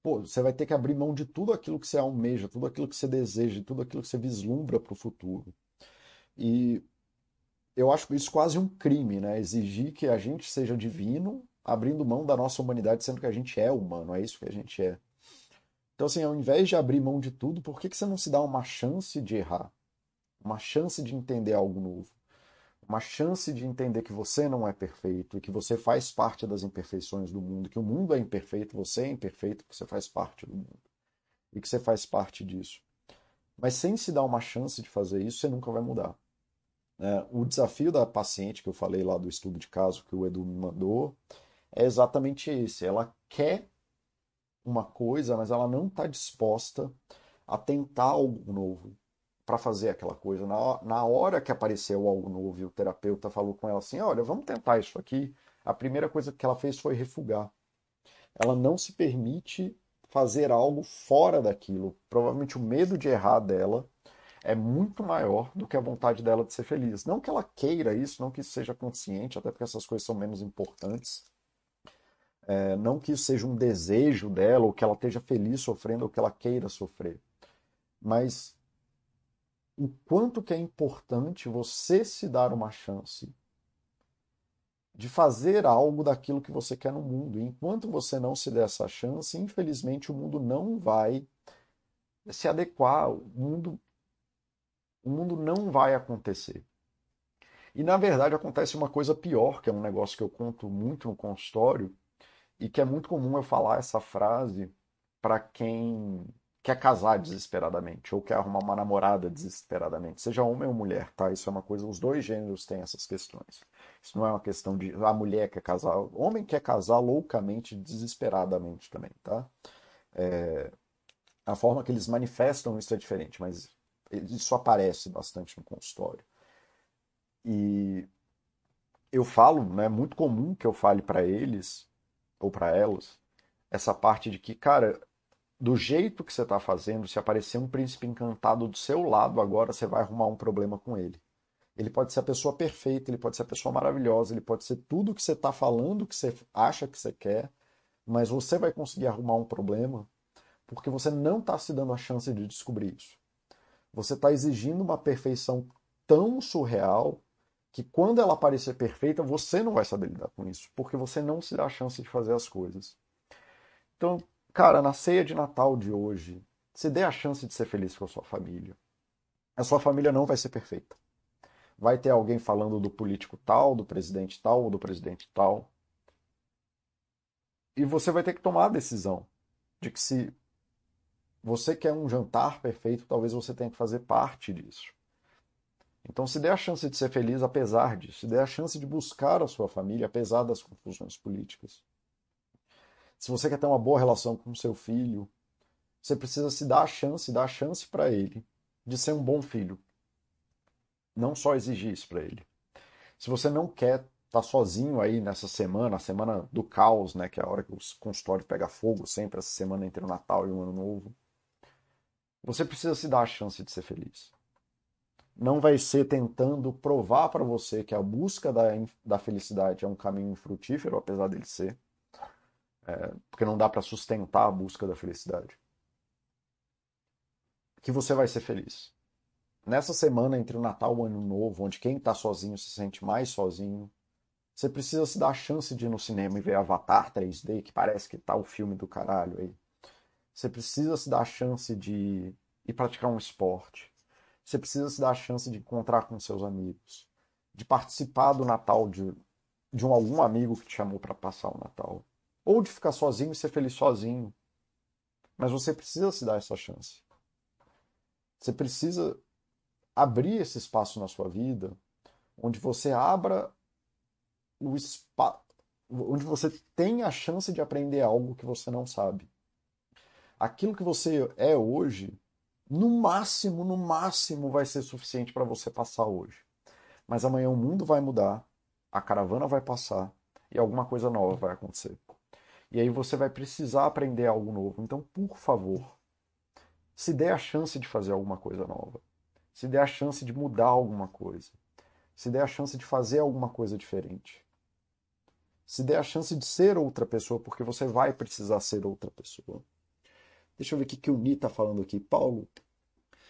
pô, você vai ter que abrir mão de tudo aquilo que você almeja, tudo aquilo que você deseja, tudo aquilo que você vislumbra para o futuro. E eu acho isso quase um crime, né? Exigir que a gente seja divino, abrindo mão da nossa humanidade, sendo que a gente é humano, é isso que a gente é. Então, assim, ao invés de abrir mão de tudo, por que, que você não se dá uma chance de errar? Uma chance de entender algo novo? Uma chance de entender que você não é perfeito e que você faz parte das imperfeições do mundo, que o mundo é imperfeito, você é imperfeito, que você faz parte do mundo e que você faz parte disso. Mas sem se dar uma chance de fazer isso, você nunca vai mudar. É, o desafio da paciente que eu falei lá do estudo de caso que o Edu me mandou é exatamente esse. Ela quer uma coisa, mas ela não está disposta a tentar algo novo para fazer aquela coisa. Na, na hora que apareceu algo novo e o terapeuta falou com ela assim: olha, vamos tentar isso aqui. A primeira coisa que ela fez foi refugar. Ela não se permite fazer algo fora daquilo. Provavelmente o medo de errar dela é muito maior do que a vontade dela de ser feliz. Não que ela queira isso, não que isso seja consciente, até porque essas coisas são menos importantes. É, não que isso seja um desejo dela, ou que ela esteja feliz sofrendo, ou que ela queira sofrer. Mas o quanto que é importante você se dar uma chance de fazer algo daquilo que você quer no mundo. E enquanto você não se der essa chance, infelizmente o mundo não vai se adequar, o mundo, o mundo não vai acontecer. E na verdade acontece uma coisa pior, que é um negócio que eu conto muito no consultório, e que é muito comum eu falar essa frase para quem quer casar desesperadamente ou quer arrumar uma namorada desesperadamente, seja homem ou mulher, tá? Isso é uma coisa, os dois gêneros têm essas questões. Isso não é uma questão de a mulher quer casar, o homem quer casar loucamente, desesperadamente também, tá? É, a forma que eles manifestam isso é diferente, mas isso aparece bastante no consultório. E eu falo, né, é muito comum que eu fale para eles ou para elas essa parte de que, cara, do jeito que você está fazendo, se aparecer um príncipe encantado do seu lado agora, você vai arrumar um problema com ele. Ele pode ser a pessoa perfeita, ele pode ser a pessoa maravilhosa, ele pode ser tudo que você está falando, que você acha que você quer, mas você vai conseguir arrumar um problema porque você não está se dando a chance de descobrir isso. Você está exigindo uma perfeição tão surreal que quando ela aparecer perfeita, você não vai saber lidar com isso, porque você não se dá a chance de fazer as coisas. Então, cara, na ceia de Natal de hoje, se dê a chance de ser feliz com a sua família. A sua família não vai ser perfeita. Vai ter alguém falando do político tal, do presidente tal ou do presidente tal. E você vai ter que tomar a decisão de que se você quer um jantar perfeito, talvez você tenha que fazer parte disso. Então, se der a chance de ser feliz apesar disso, se der a chance de buscar a sua família apesar das confusões políticas. Se você quer ter uma boa relação com seu filho, você precisa se dar a chance, dar a chance para ele de ser um bom filho. Não só exigir isso para ele. Se você não quer estar tá sozinho aí nessa semana, a semana do caos, né, que é a hora que o consultório pega fogo, sempre essa semana entre o Natal e o Ano Novo, você precisa se dar a chance de ser feliz não vai ser tentando provar para você que a busca da, da felicidade é um caminho frutífero, apesar dele ser, é, porque não dá para sustentar a busca da felicidade. Que você vai ser feliz. Nessa semana entre o Natal e o Ano Novo, onde quem está sozinho se sente mais sozinho, você precisa se dar a chance de ir no cinema e ver Avatar 3D, que parece que tá o filme do caralho aí. Você precisa se dar a chance de ir praticar um esporte você precisa se dar a chance de encontrar com seus amigos, de participar do Natal de, de um, algum amigo que te chamou para passar o Natal, ou de ficar sozinho e ser feliz sozinho. Mas você precisa se dar essa chance. Você precisa abrir esse espaço na sua vida onde você abra o espaço, onde você tem a chance de aprender algo que você não sabe. Aquilo que você é hoje no máximo, no máximo vai ser suficiente para você passar hoje. Mas amanhã o mundo vai mudar, a caravana vai passar e alguma coisa nova vai acontecer. E aí você vai precisar aprender algo novo. Então, por favor, se dê a chance de fazer alguma coisa nova. Se dê a chance de mudar alguma coisa. Se dê a chance de fazer alguma coisa diferente. Se dê a chance de ser outra pessoa, porque você vai precisar ser outra pessoa. Deixa eu ver o que, que o Ni está falando aqui. Paulo,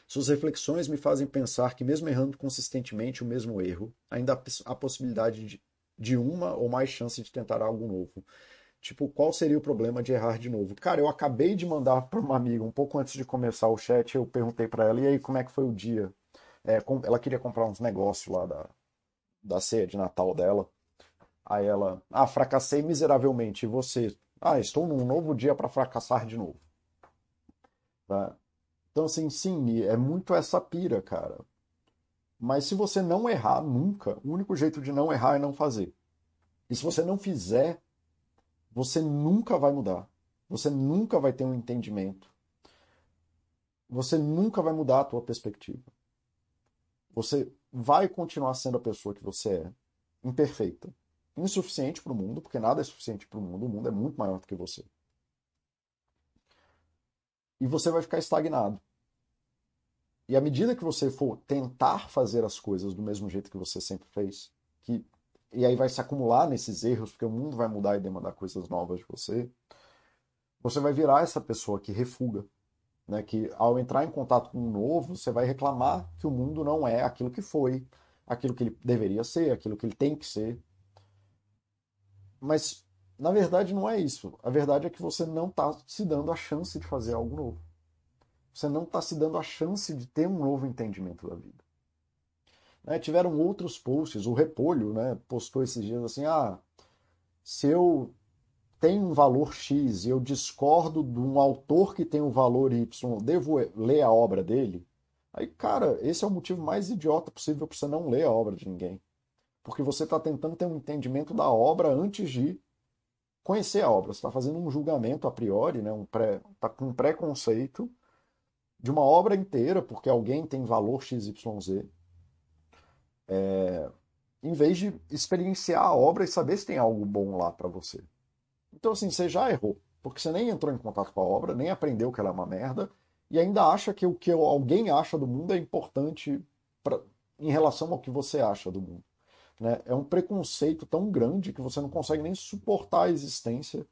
suas reflexões me fazem pensar que, mesmo errando consistentemente o mesmo erro, ainda há a possibilidade de, de uma ou mais chances de tentar algo novo. Tipo, qual seria o problema de errar de novo? Cara, eu acabei de mandar para uma amiga, um pouco antes de começar o chat, eu perguntei para ela, e aí, como é que foi o dia? É, ela queria comprar uns negócios lá da, da ceia de Natal dela. Aí ela, ah, fracassei miseravelmente. E você? Ah, estou num novo dia para fracassar de novo. Tá? Então, assim, sim, é muito essa pira, cara. Mas se você não errar nunca, o único jeito de não errar é não fazer. E se você não fizer, você nunca vai mudar. Você nunca vai ter um entendimento. Você nunca vai mudar a tua perspectiva. Você vai continuar sendo a pessoa que você é, imperfeita, insuficiente para o mundo, porque nada é suficiente para o mundo, o mundo é muito maior do que você e você vai ficar estagnado. E à medida que você for tentar fazer as coisas do mesmo jeito que você sempre fez, que e aí vai se acumular nesses erros, porque o mundo vai mudar e demandar coisas novas de você, você vai virar essa pessoa que refuga, né? Que ao entrar em contato com o novo, você vai reclamar que o mundo não é aquilo que foi, aquilo que ele deveria ser, aquilo que ele tem que ser. Mas na verdade, não é isso. A verdade é que você não está se dando a chance de fazer algo novo. Você não está se dando a chance de ter um novo entendimento da vida. Né? Tiveram outros posts, o Repolho né, postou esses dias assim: ah, se eu tenho um valor X e eu discordo de um autor que tem um valor Y, devo ler a obra dele? Aí, cara, esse é o motivo mais idiota possível para você não ler a obra de ninguém. Porque você está tentando ter um entendimento da obra antes de conhecer a obra. Você está fazendo um julgamento a priori, né? um pré, tá com um preconceito de uma obra inteira, porque alguém tem valor XYZ, é, em vez de experienciar a obra e saber se tem algo bom lá para você. Então, assim, você já errou. Porque você nem entrou em contato com a obra, nem aprendeu que ela é uma merda, e ainda acha que o que alguém acha do mundo é importante pra, em relação ao que você acha do mundo. Né? É um preconceito tão grande que você não consegue nem suportar a existência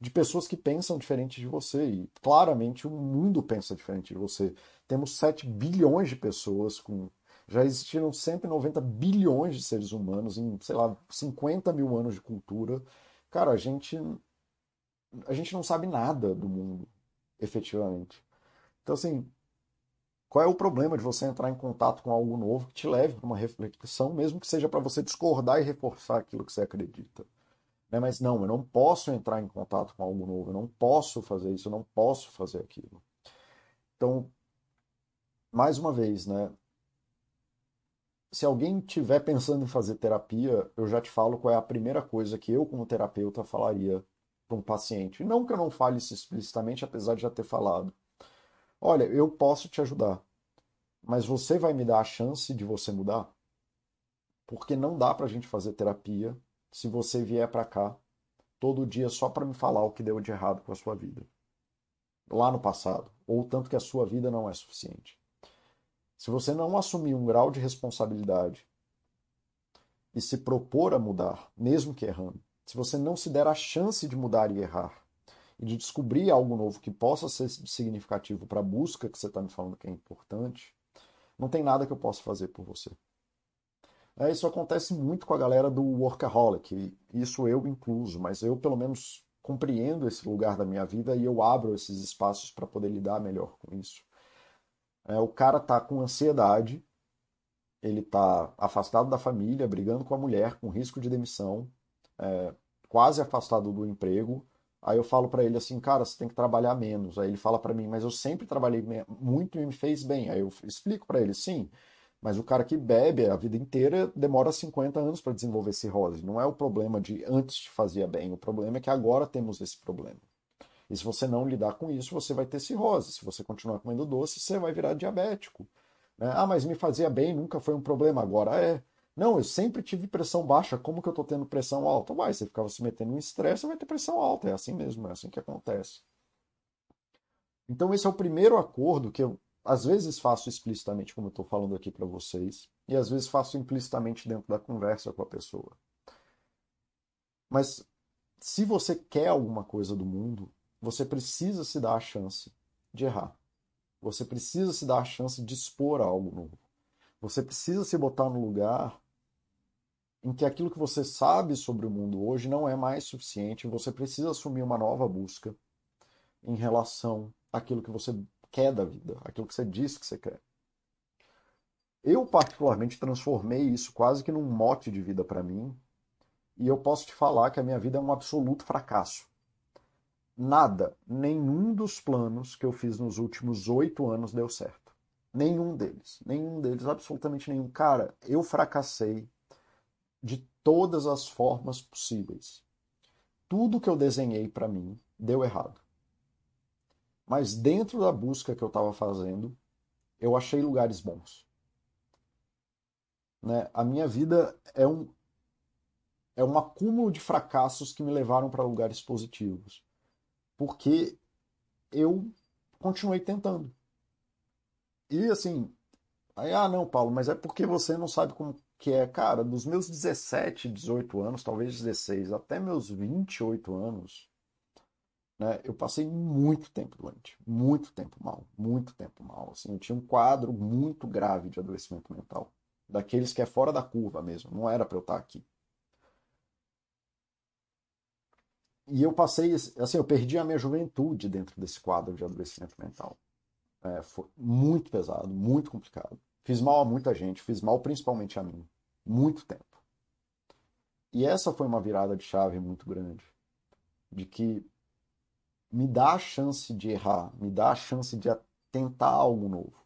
de pessoas que pensam diferente de você. E claramente o mundo pensa diferente de você. Temos 7 bilhões de pessoas com. Já existiram 190 bilhões de seres humanos em, sei lá, 50 mil anos de cultura. Cara, a gente. A gente não sabe nada do mundo, efetivamente. Então, assim, qual é o problema de você entrar em contato com algo novo que te leve para uma reflexão, mesmo que seja para você discordar e reforçar aquilo que você acredita? Né? Mas não, eu não posso entrar em contato com algo novo, eu não posso fazer isso, eu não posso fazer aquilo. Então, mais uma vez, né? Se alguém estiver pensando em fazer terapia, eu já te falo qual é a primeira coisa que eu, como terapeuta, falaria para um paciente. Não que eu não fale isso explicitamente, apesar de já ter falado. Olha, eu posso te ajudar, mas você vai me dar a chance de você mudar? Porque não dá para a gente fazer terapia se você vier para cá todo dia só para me falar o que deu de errado com a sua vida. Lá no passado. Ou tanto que a sua vida não é suficiente. Se você não assumir um grau de responsabilidade e se propor a mudar, mesmo que errando, se você não se der a chance de mudar e errar, e de descobrir algo novo que possa ser significativo para a busca que você está me falando que é importante, não tem nada que eu possa fazer por você. É, isso acontece muito com a galera do workaholic, isso eu incluso, mas eu pelo menos compreendo esse lugar da minha vida e eu abro esses espaços para poder lidar melhor com isso. É, o cara tá com ansiedade, ele tá afastado da família, brigando com a mulher, com risco de demissão, é, quase afastado do emprego. Aí eu falo para ele assim, cara, você tem que trabalhar menos. Aí ele fala para mim, mas eu sempre trabalhei muito e me fez bem. Aí eu explico para ele, sim, mas o cara que bebe a vida inteira demora 50 anos para desenvolver cirrose. Não é o problema de antes te fazia bem, o problema é que agora temos esse problema. E se você não lidar com isso, você vai ter cirrose. Se você continuar comendo doce, você vai virar diabético. Né? Ah, mas me fazia bem, nunca foi um problema, agora é. Não, eu sempre tive pressão baixa, como que eu estou tendo pressão alta? Vai, você ficava se metendo em estresse, vai ter pressão alta, é assim mesmo, é assim que acontece. Então esse é o primeiro acordo que eu às vezes faço explicitamente, como eu estou falando aqui para vocês, e às vezes faço implicitamente dentro da conversa com a pessoa. Mas se você quer alguma coisa do mundo, você precisa se dar a chance de errar. Você precisa se dar a chance de expor algo novo. Você precisa se botar no lugar em que aquilo que você sabe sobre o mundo hoje não é mais suficiente. Você precisa assumir uma nova busca em relação àquilo que você quer da vida, aquilo que você diz que você quer. Eu, particularmente, transformei isso quase que num mote de vida para mim, e eu posso te falar que a minha vida é um absoluto fracasso. Nada, nenhum dos planos que eu fiz nos últimos oito anos deu certo. Nenhum deles. Nenhum deles, absolutamente nenhum. Cara, eu fracassei de todas as formas possíveis. Tudo que eu desenhei para mim deu errado. Mas dentro da busca que eu estava fazendo, eu achei lugares bons. Né? A minha vida é um, é um acúmulo de fracassos que me levaram para lugares positivos. Porque eu continuei tentando. E assim, aí, ah, não, Paulo, mas é porque você não sabe como que é. Cara, dos meus 17, 18 anos, talvez 16, até meus 28 anos, né, eu passei muito tempo doente, muito tempo mal, muito tempo mal. Assim, eu tinha um quadro muito grave de adoecimento mental, daqueles que é fora da curva mesmo, não era para eu estar aqui. E eu passei, assim, eu perdi a minha juventude dentro desse quadro de adoecimento mental. É, foi muito pesado, muito complicado. Fiz mal a muita gente, fiz mal principalmente a mim, muito tempo. E essa foi uma virada de chave muito grande, de que me dá a chance de errar, me dá a chance de tentar algo novo.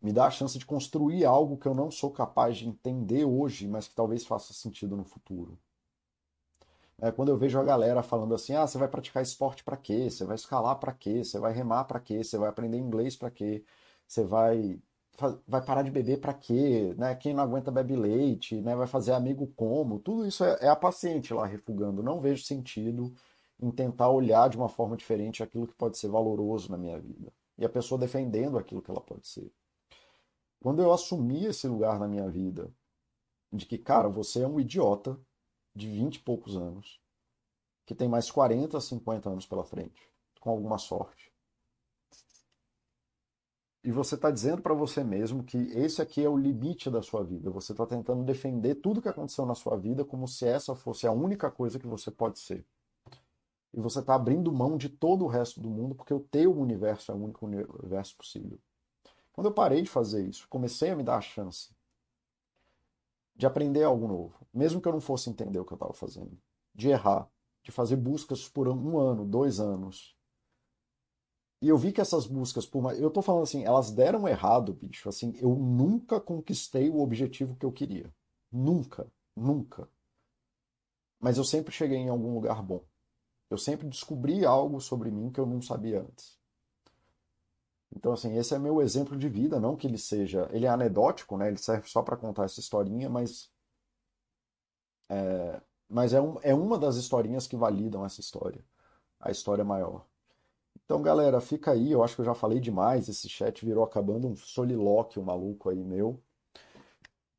Me dá a chance de construir algo que eu não sou capaz de entender hoje, mas que talvez faça sentido no futuro. É, quando eu vejo a galera falando assim: ah, você vai praticar esporte para quê? Você vai escalar para quê? Você vai remar para quê? Você vai aprender inglês para quê? Você vai vai parar de beber para quê? Né? Quem não aguenta bebe leite, né? vai fazer amigo como? Tudo isso é, é a paciente lá refugando. Não vejo sentido em tentar olhar de uma forma diferente aquilo que pode ser valoroso na minha vida. E a pessoa defendendo aquilo que ela pode ser. Quando eu assumi esse lugar na minha vida, de que, cara, você é um idiota de 20 e poucos anos, que tem mais 40, 50 anos pela frente, com alguma sorte. E você está dizendo para você mesmo que esse aqui é o limite da sua vida. Você está tentando defender tudo que aconteceu na sua vida como se essa fosse a única coisa que você pode ser. E você está abrindo mão de todo o resto do mundo porque o teu universo é o único universo possível. Quando eu parei de fazer isso, comecei a me dar a chance de aprender algo novo, mesmo que eu não fosse entender o que eu estava fazendo, de errar, de fazer buscas por um ano, dois anos, e eu vi que essas buscas, por mais... eu tô falando assim, elas deram errado, bicho. Assim, eu nunca conquistei o objetivo que eu queria. Nunca, nunca. Mas eu sempre cheguei em algum lugar bom. Eu sempre descobri algo sobre mim que eu não sabia antes. Então, assim, esse é meu exemplo de vida, não que ele seja. Ele é anedótico, né? Ele serve só para contar essa historinha, mas. É, mas é, um, é uma das historinhas que validam essa história. A história maior. Então, galera, fica aí. Eu acho que eu já falei demais. Esse chat virou acabando um solilóquio maluco aí meu.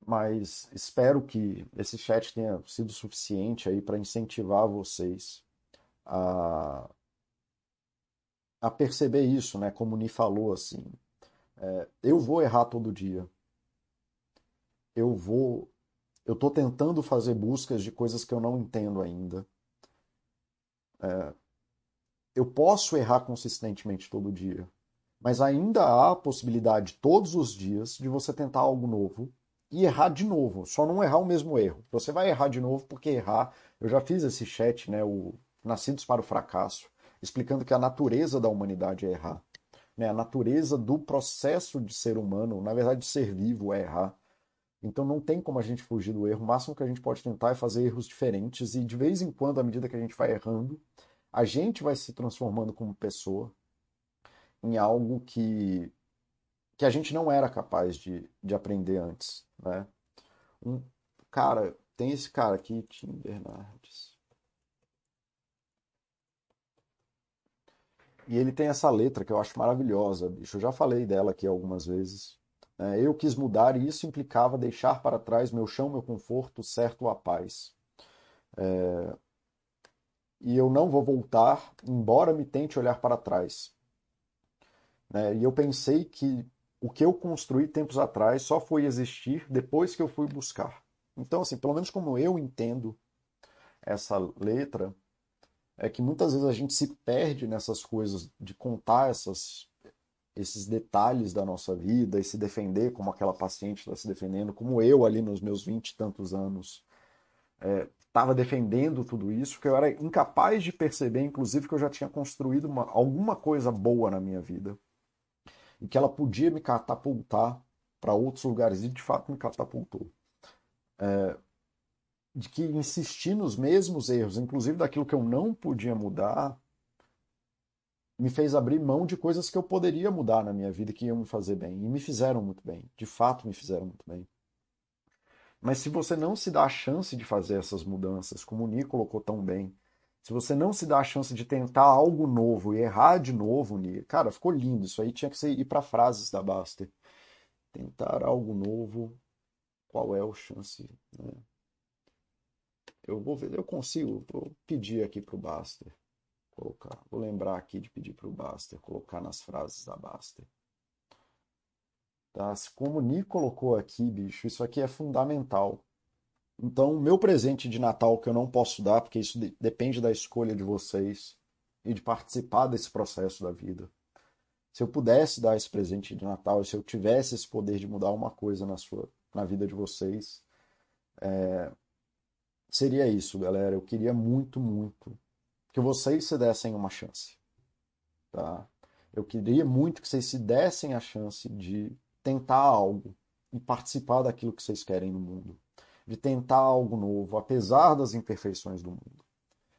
Mas espero que esse chat tenha sido suficiente aí para incentivar vocês a, a perceber isso, né? Como o Ni falou, assim. É, eu vou errar todo dia. Eu vou. Eu estou tentando fazer buscas de coisas que eu não entendo ainda. É, eu posso errar consistentemente todo dia, mas ainda há a possibilidade todos os dias de você tentar algo novo e errar de novo, só não errar o mesmo erro. Você vai errar de novo porque errar. Eu já fiz esse chat, né, o Nascidos para o Fracasso, explicando que a natureza da humanidade é errar. Né? A natureza do processo de ser humano, na verdade, de ser vivo, é errar. Então não tem como a gente fugir do erro. O máximo que a gente pode tentar é fazer erros diferentes e de vez em quando, à medida que a gente vai errando, a gente vai se transformando como pessoa em algo que, que a gente não era capaz de, de aprender antes, né? Um, cara, tem esse cara aqui, Tim Bernardes. E ele tem essa letra que eu acho maravilhosa, bicho. Eu já falei dela aqui algumas vezes. É, eu quis mudar e isso implicava deixar para trás meu chão, meu conforto, certo a paz. É, e eu não vou voltar, embora me tente olhar para trás. Né? E eu pensei que o que eu construí tempos atrás só foi existir depois que eu fui buscar. Então, assim, pelo menos como eu entendo essa letra, é que muitas vezes a gente se perde nessas coisas de contar essas, esses detalhes da nossa vida e se defender como aquela paciente está se defendendo, como eu ali nos meus vinte e tantos anos. É, estava defendendo tudo isso, que eu era incapaz de perceber, inclusive, que eu já tinha construído uma, alguma coisa boa na minha vida e que ela podia me catapultar para outros lugares, e de fato me catapultou. É, de que insistir nos mesmos erros, inclusive daquilo que eu não podia mudar, me fez abrir mão de coisas que eu poderia mudar na minha vida que iam me fazer bem. E me fizeram muito bem. De fato, me fizeram muito bem. Mas se você não se dá a chance de fazer essas mudanças, como o Ni colocou tão bem, se você não se dá a chance de tentar algo novo e errar de novo, Ni, cara, ficou lindo. Isso aí tinha que ser, ir para frases da Baster. Tentar algo novo, qual é a chance? Né? Eu vou ver, eu consigo, vou pedir aqui para o Baster colocar. Vou lembrar aqui de pedir para o Baster colocar nas frases da Baster. Tá? Como o Ni colocou aqui, bicho, isso aqui é fundamental. Então, meu presente de Natal que eu não posso dar, porque isso de depende da escolha de vocês e de participar desse processo da vida. Se eu pudesse dar esse presente de Natal, se eu tivesse esse poder de mudar uma coisa na sua, na vida de vocês, é, seria isso, galera. Eu queria muito, muito que vocês se dessem uma chance, tá? Eu queria muito que vocês se dessem a chance de tentar algo e participar daquilo que vocês querem no mundo, de tentar algo novo, apesar das imperfeições do mundo,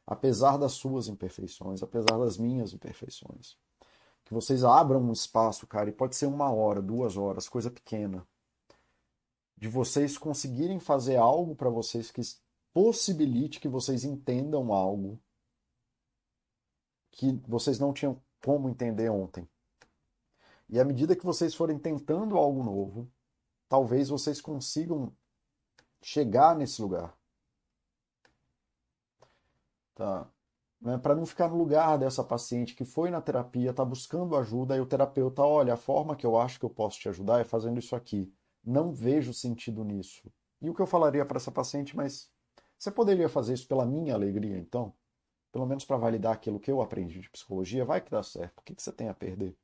apesar das suas imperfeições, apesar das minhas imperfeições. Que vocês abram um espaço, cara, e pode ser uma hora, duas horas, coisa pequena, de vocês conseguirem fazer algo para vocês que possibilite que vocês entendam algo que vocês não tinham como entender ontem. E à medida que vocês forem tentando algo novo, talvez vocês consigam chegar nesse lugar. Tá? Né? Para não ficar no lugar dessa paciente que foi na terapia, está buscando ajuda, e o terapeuta, olha, a forma que eu acho que eu posso te ajudar é fazendo isso aqui. Não vejo sentido nisso. E o que eu falaria para essa paciente, mas você poderia fazer isso pela minha alegria, então? Pelo menos para validar aquilo que eu aprendi de psicologia, vai que dá certo. O que você tem a perder?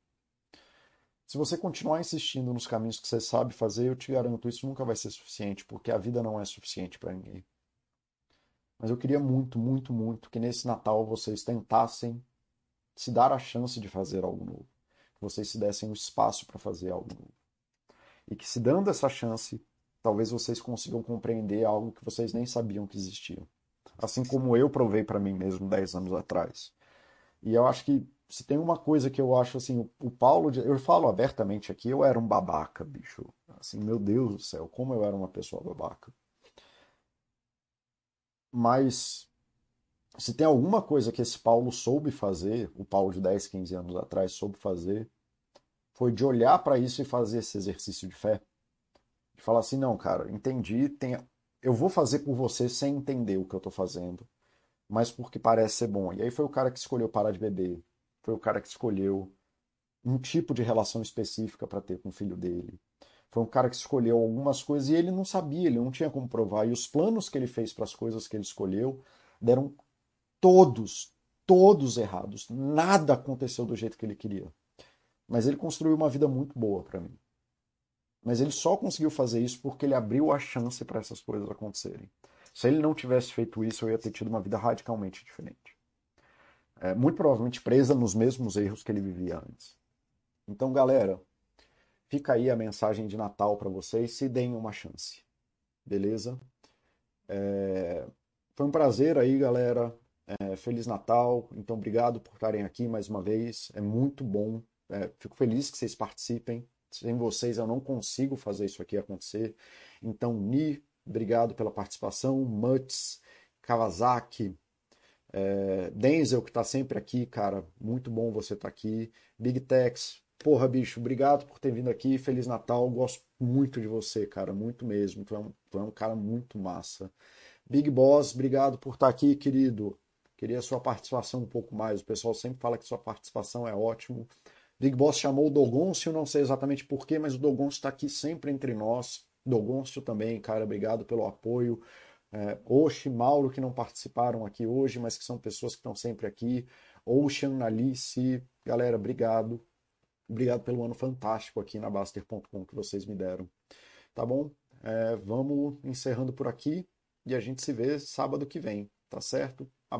Se você continuar insistindo nos caminhos que você sabe fazer, eu te garanto, isso nunca vai ser suficiente, porque a vida não é suficiente para ninguém. Mas eu queria muito, muito, muito que nesse Natal vocês tentassem se dar a chance de fazer algo novo. Que vocês se dessem o espaço para fazer algo novo. E que se dando essa chance, talvez vocês consigam compreender algo que vocês nem sabiam que existia. Assim como eu provei para mim mesmo 10 anos atrás. E eu acho que se tem uma coisa que eu acho assim, o Paulo, eu falo abertamente aqui, eu era um babaca, bicho. Assim, meu Deus do céu, como eu era uma pessoa babaca. Mas se tem alguma coisa que esse Paulo soube fazer, o Paulo de 10, 15 anos atrás soube fazer, foi de olhar para isso e fazer esse exercício de fé. De falar assim, não, cara, entendi, tem... eu vou fazer por você sem entender o que eu estou fazendo, mas porque parece ser bom. E aí foi o cara que escolheu parar de beber, foi o cara que escolheu um tipo de relação específica para ter com o filho dele, foi um cara que escolheu algumas coisas e ele não sabia, ele não tinha como provar. E os planos que ele fez para as coisas que ele escolheu deram todos, todos errados. Nada aconteceu do jeito que ele queria. Mas ele construiu uma vida muito boa para mim. Mas ele só conseguiu fazer isso porque ele abriu a chance para essas coisas acontecerem. Se ele não tivesse feito isso, eu ia ter tido uma vida radicalmente diferente. É, muito provavelmente presa nos mesmos erros que ele vivia antes. Então, galera, Fica aí a mensagem de Natal para vocês, se deem uma chance. Beleza? É... Foi um prazer aí, galera. É... Feliz Natal. Então, obrigado por estarem aqui mais uma vez. É muito bom. É... Fico feliz que vocês participem. Sem vocês eu não consigo fazer isso aqui acontecer. Então, Ni, obrigado pela participação. Mutz, Kawasaki, é, Denzel, que está sempre aqui, cara, muito bom você estar tá aqui. Big Tex, Porra, bicho, obrigado por ter vindo aqui. Feliz Natal. Gosto muito de você, cara. Muito mesmo. Tu é um, tu é um cara muito massa. Big Boss, obrigado por estar aqui, querido. Queria sua participação um pouco mais. O pessoal sempre fala que sua participação é ótimo. Big Boss chamou o Dogoncio, não sei exatamente porquê, mas o Dogoncio está aqui sempre entre nós. Dogoncio também, cara, obrigado pelo apoio. É, Oxi, Mauro, que não participaram aqui hoje, mas que são pessoas que estão sempre aqui. Ocean, Alice, galera, obrigado. Obrigado pelo ano fantástico aqui na Baster.com que vocês me deram. Tá bom? É, vamos encerrando por aqui e a gente se vê sábado que vem, tá certo?